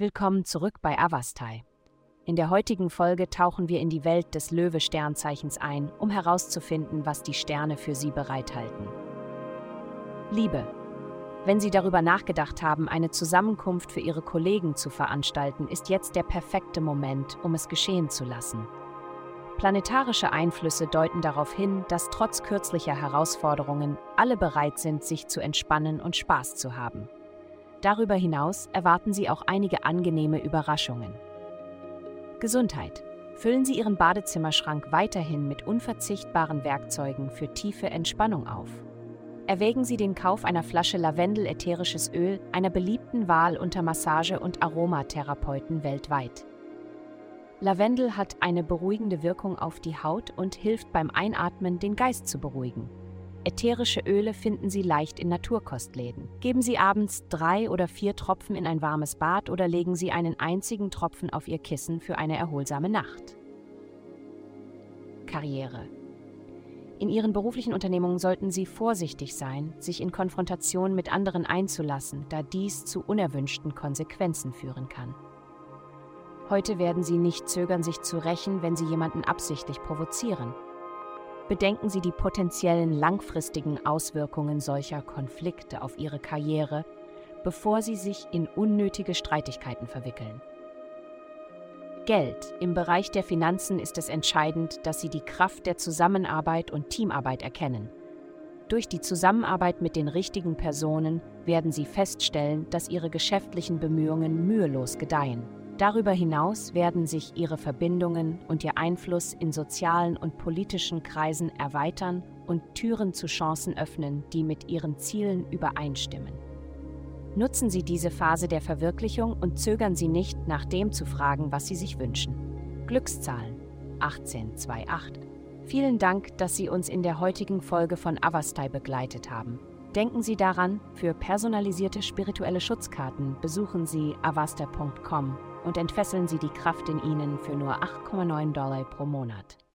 Willkommen zurück bei Avastai. In der heutigen Folge tauchen wir in die Welt des Löwe-Sternzeichens ein, um herauszufinden, was die Sterne für Sie bereithalten. Liebe. Wenn Sie darüber nachgedacht haben, eine Zusammenkunft für Ihre Kollegen zu veranstalten, ist jetzt der perfekte Moment, um es geschehen zu lassen. Planetarische Einflüsse deuten darauf hin, dass trotz kürzlicher Herausforderungen alle bereit sind, sich zu entspannen und Spaß zu haben. Darüber hinaus erwarten Sie auch einige angenehme Überraschungen. Gesundheit. Füllen Sie Ihren Badezimmerschrank weiterhin mit unverzichtbaren Werkzeugen für tiefe Entspannung auf. Erwägen Sie den Kauf einer Flasche Lavendel-ätherisches Öl, einer beliebten Wahl unter Massage- und Aromatherapeuten weltweit. Lavendel hat eine beruhigende Wirkung auf die Haut und hilft beim Einatmen, den Geist zu beruhigen. Ätherische Öle finden Sie leicht in Naturkostläden. Geben Sie abends drei oder vier Tropfen in ein warmes Bad oder legen Sie einen einzigen Tropfen auf Ihr Kissen für eine erholsame Nacht. Karriere. In Ihren beruflichen Unternehmungen sollten Sie vorsichtig sein, sich in Konfrontation mit anderen einzulassen, da dies zu unerwünschten Konsequenzen führen kann. Heute werden Sie nicht zögern, sich zu rächen, wenn Sie jemanden absichtlich provozieren. Bedenken Sie die potenziellen langfristigen Auswirkungen solcher Konflikte auf Ihre Karriere, bevor Sie sich in unnötige Streitigkeiten verwickeln. Geld. Im Bereich der Finanzen ist es entscheidend, dass Sie die Kraft der Zusammenarbeit und Teamarbeit erkennen. Durch die Zusammenarbeit mit den richtigen Personen werden Sie feststellen, dass Ihre geschäftlichen Bemühungen mühelos gedeihen. Darüber hinaus werden sich ihre Verbindungen und ihr Einfluss in sozialen und politischen Kreisen erweitern und Türen zu Chancen öffnen, die mit ihren Zielen übereinstimmen. Nutzen Sie diese Phase der Verwirklichung und zögern Sie nicht, nach dem zu fragen, was Sie sich wünschen. Glückszahlen 1828. Vielen Dank, dass Sie uns in der heutigen Folge von Avastai begleitet haben. Denken Sie daran, für personalisierte spirituelle Schutzkarten besuchen Sie avasta.com und entfesseln Sie die Kraft in Ihnen für nur 8,9 Dollar pro Monat.